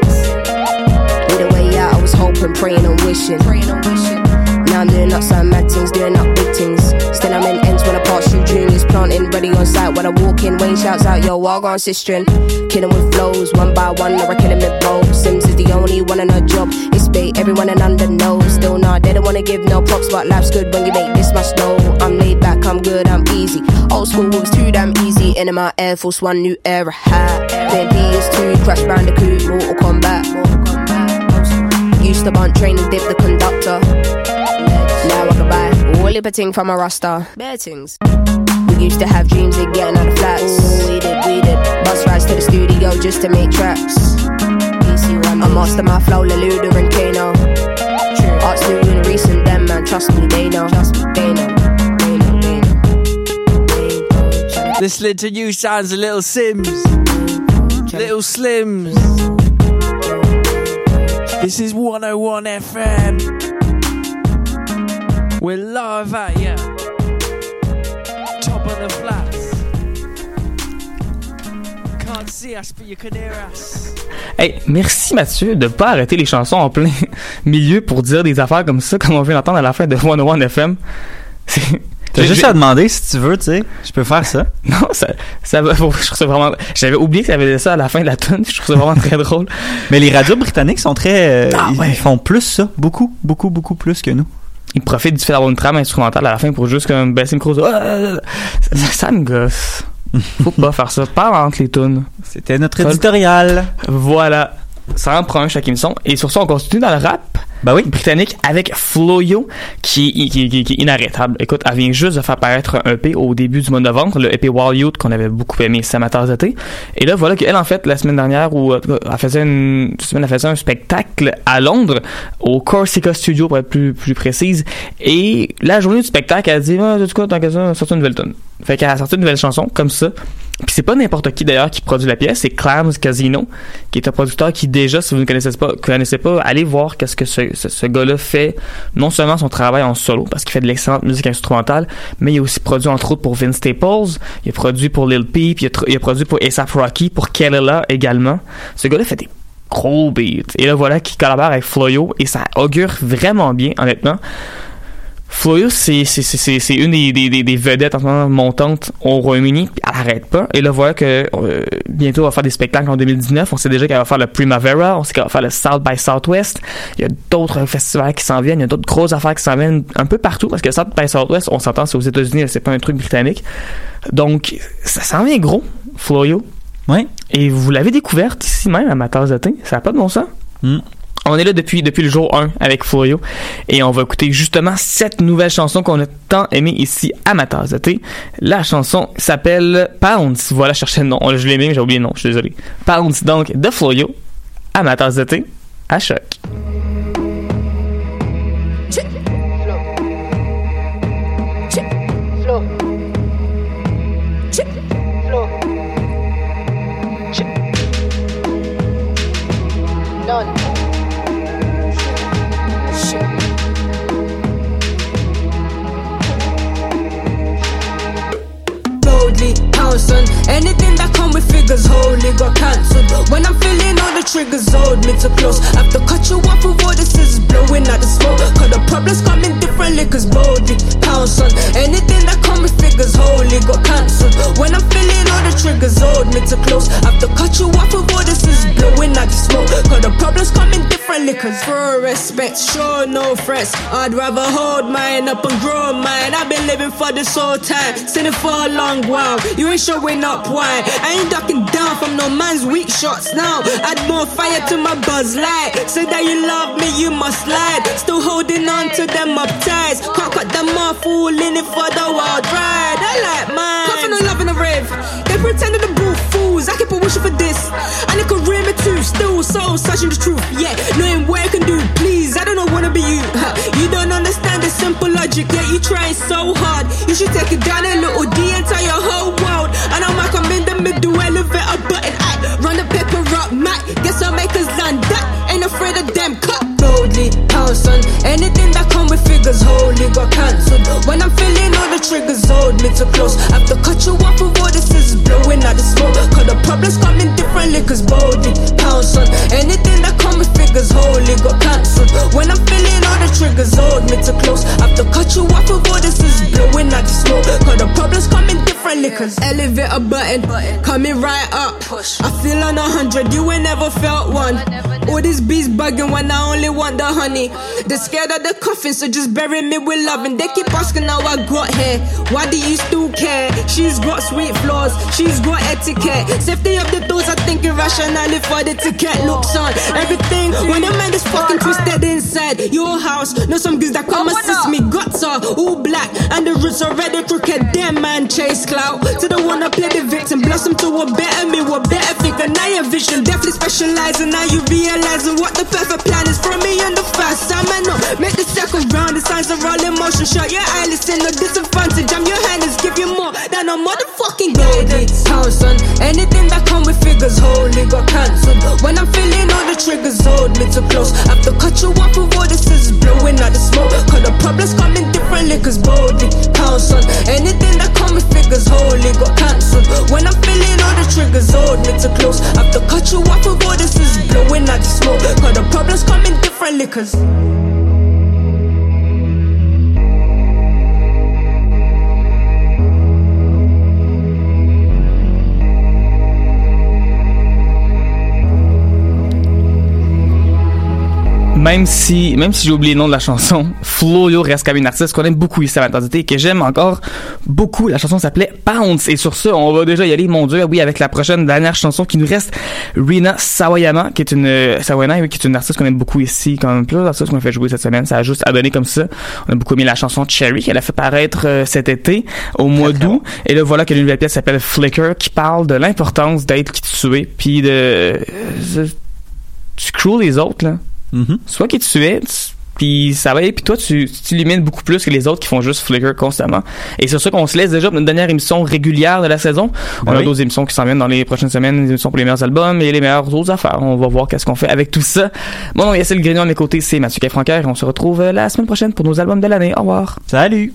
Hoping, praying and wishing. Praying and wishing. Now I'm doing up some mad things, doing up big things. Still I'm in ends when I pass through juniors, planting, ready on site. When I walk in, Wayne shouts out, yo, walk on sistering. Killing with flows, one by one, I reckon him it both. Sims is the only one in a job. It's bait, everyone and under knows. Still not, they don't wanna give no props, but life's good when you make this much dough. I'm laid back, I'm good, I'm easy. Old school was too damn easy. In my Air Force One, new era hat. Then PS2, Crash Bandicoot, Mortal Kombat. Used to bunt train and dip the conductor. Now I can buy all the ting from a Rasta. Bare things. We used to have dreams of getting out of flats. Ooh, we did, we did. Bus rides to the studio just to make tracks. I master my flow, Leluda and Kano. Arts new and recent, them man, trust me, they know. Trust me, they know. Listening to you sounds a little Sims. Little Slims. This is 101 FM. We're live at ya. Top of the flats. us, but you can hear us. Hey, merci Mathieu de pas arrêter les chansons en plein *laughs* milieu pour dire des affaires comme ça, comme on vient d'entendre à la fin de 101 FM. C'est- T'as J'ai- juste à demander si tu veux, tu sais. Je peux faire ça. *laughs* Non, ça, ça va. *laughs* Je trouve ça vraiment. J'avais oublié que ça avait ça à la fin de la tune. Je trouve ça vraiment très drôle. *laughs* Mais les radios britanniques sont très. euh, Ah, ils, ouais. ils font plus ça. Beaucoup, beaucoup, beaucoup plus que nous. Ils profitent du fait d'avoir une trame instrumentale à la fin pour juste comme baisser le micro. Ah, ça, ça me gosse. Faut pas faire ça. Parle entre les tunes. C'était notre éditorial. Voilà. Ça en prend un chaque émission. Et sur ça, on continue dans le rap. Bah oui. Britannique avec Floyo, qui, qui, qui, qui est inarrêtable. Écoute, elle vient juste de faire paraître un EP au début du mois de novembre, le EP Wild Youth qu'on avait beaucoup aimé, c'est Amateurs d'été. Et là, voilà qu'elle, en fait, la semaine dernière, où elle faisait une, semaine, elle faisait un spectacle à Londres, au Corsica Studio, pour être plus, plus précise. Et la journée du spectacle, elle a dit, ah, tant que ça, sorti une nouvelle tune. Fait qu'elle a sorti une nouvelle chanson, comme ça. Puis c'est pas n'importe qui d'ailleurs qui produit la pièce, c'est Clams Casino, qui est un producteur qui déjà, si vous ne connaissez pas, connaissez allez voir qu'est-ce que ce, ce, gars-là fait. Non seulement son travail en solo, parce qu'il fait de l'excellente musique instrumentale, mais il a aussi produit entre autres pour Vince Staples, il a produit pour Lil Peep, il a, il a produit pour ASAP Rocky, pour Kelela également. Ce gars-là fait des gros beats. Et là voilà qui collabore avec Floyo et ça augure vraiment bien, honnêtement. Floyo, c'est c'est- c'est- c'est- c'est une des, des, des, des vedettes en ce moment montantes au Royaume-Uni, puis elle arrête pas. Et là, voilà que euh, bientôt, elle va faire des spectacles en 2019. On sait déjà qu'elle va faire le Primavera, on sait qu'elle va faire le South by Southwest. Il y a d'autres festivals qui s'en viennent, il y a d'autres grosses affaires qui s'en viennent un peu partout, parce que South by Southwest, on s'entend, c'est aux États-Unis, c'est pas un truc britannique. Donc, ça s'en vient gros, Floyo. Oui. Et vous l'avez découverte ici même à ma tasse de thé. Ça n'a pas de bon sens. Mm. On est là depuis, le jour 1 avec Florio et on va écouter justement cette nouvelle chanson qu'on a tant aimé ici à ma de thé. La chanson s'appelle Pounds. Voilà, je cherchais le nom. Je l'ai aimé, mais j'ai oublié le nom. Je suis désolé. Pounds, donc, de Florio à ma tasse de thé à choc. Anything that come with figures wholly got cancelled. When i'm feeling the triggers hold me too close. Have to cut you off all the scissors blowing out the smoke. Cause the problems come in different liquors boldly pounce on anything that come with figures holy, got cancelled when i'm feeling all the triggers hold me too close. Have to cut you off all the scissors blowing out the smoke. Cause the problems come in different liquors. For respect sure no threats. I'd rather hold mine up and grow mine. I've been living for this whole time it for a long while. You ain't showing up why? I ain't ducking down from no man's weak shots now. Add more fire to my buzz light say that you love me you must slide still holding on to them up ties can't cut them off fooling it for the wild ride. I like mine. From the love in the rave. They pretended to boo fools. I keep on wishing for this. And it could rim it too still so searching the truth yeah. Knowing what I can do please i don't know, wanna be you. You don't understand the simple logic yeah you trying so hard. You should take it down a little d and boldly pounce on anything that come with figures wholly got cancelled. When i'm feeling all the triggers hold me too close. Have to cut you off with all the scissors blowing out the smoke. Cause the problems come in different liquors boldly pounce on anything that come with figures wholly got cancelled. When i'm feeling all the triggers hold me too close. Have to cut you off with all the scissors blowing out the smoke. Cause the problems come in different liquors. Elevator button coming right up. I feel on a hundred you ain't never felt one all these bees bugging when i only want the honey. They're scared of the coffin so just bury me with love. And they keep asking how i got here. Why do you still care? She's got sweet flaws she's got etiquette. Safety of the doors i think irrationally for the ticket. Looks on everything when the man is fucking twisted inside your house. Know some girls that come assist me guts are all black. And the roots are already crooked damn man chase clout. To the one that play the victim blossom to a better me what better figure. Now your vision definitely specializing now you realizing what the perfect plan is for me and the fast time. I know. Make the second round the signs are all in motion. Shut your eyelids in no disadvantage. I'm your hand is give you more than a motherfucking golden pounce on anything that come with figures wholly got cancelled. When I'm feeling all the triggers hold me too close. Have to cut you off with all the scissors blowing out the smoke. Cause the problems come in different liquors boldly pounce on anything that all my figures holy got cancelled When I'm feeling all the triggers hold me to close. Have to cut you off before this is blowing out the smoke. Cause the problems come in different liquors. Même si, même si j'ai oublié le nom de la chanson, *laughs* Floyo reste quand même une artiste qu'on aime beaucoup ici à Maternité et que j'aime encore beaucoup. La chanson s'appelait Pounce. Et sur ce, on va déjà y aller, mon dieu, oui, avec la prochaine dernière chanson qui nous reste, Rina Sawayama, qui est une, euh, Sawayama, oui, qui est une artiste qu'on aime beaucoup ici, comme plusieurs artistes qu'on a fait jouer cette semaine. Ça a juste donner comme ça. On a beaucoup aimé la chanson Cherry qu'elle a fait paraître euh, cet été, au mois d'août. Et là, voilà que une nouvelle pièce s'appelle Flicker, qui parle de l'importance d'être qui tu es, puis de, euh, tu cruel les autres, là. Soit qui tu es, tu- puis ça va, puis toi, tu, tu t'illumines beaucoup plus que les autres qui font juste flicker constamment. Et c'est sûr qu'on se laisse déjà pour notre dernière émission régulière de la saison. On a d'autres émissions qui s'en viennent dans les prochaines semaines, des émissions pour les meilleurs albums et les meilleures autres affaires. On va voir qu'est-ce qu'on fait avec tout ça. Mon nom est Yassine Grignon, à mes côtés, c'est Mathieu Kefrancaire et on se retrouve la semaine prochaine pour nos albums de l'année. Au revoir. Salut!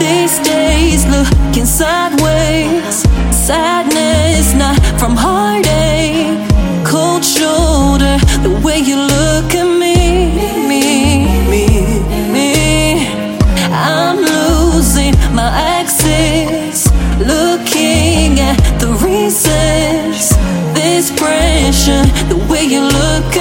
These days looking sideways. Sadness not from heartache. Cold shoulder, the way you look at me. Me, me, me. I'm losing my axis. Looking at the reasons. This pressure, the way you look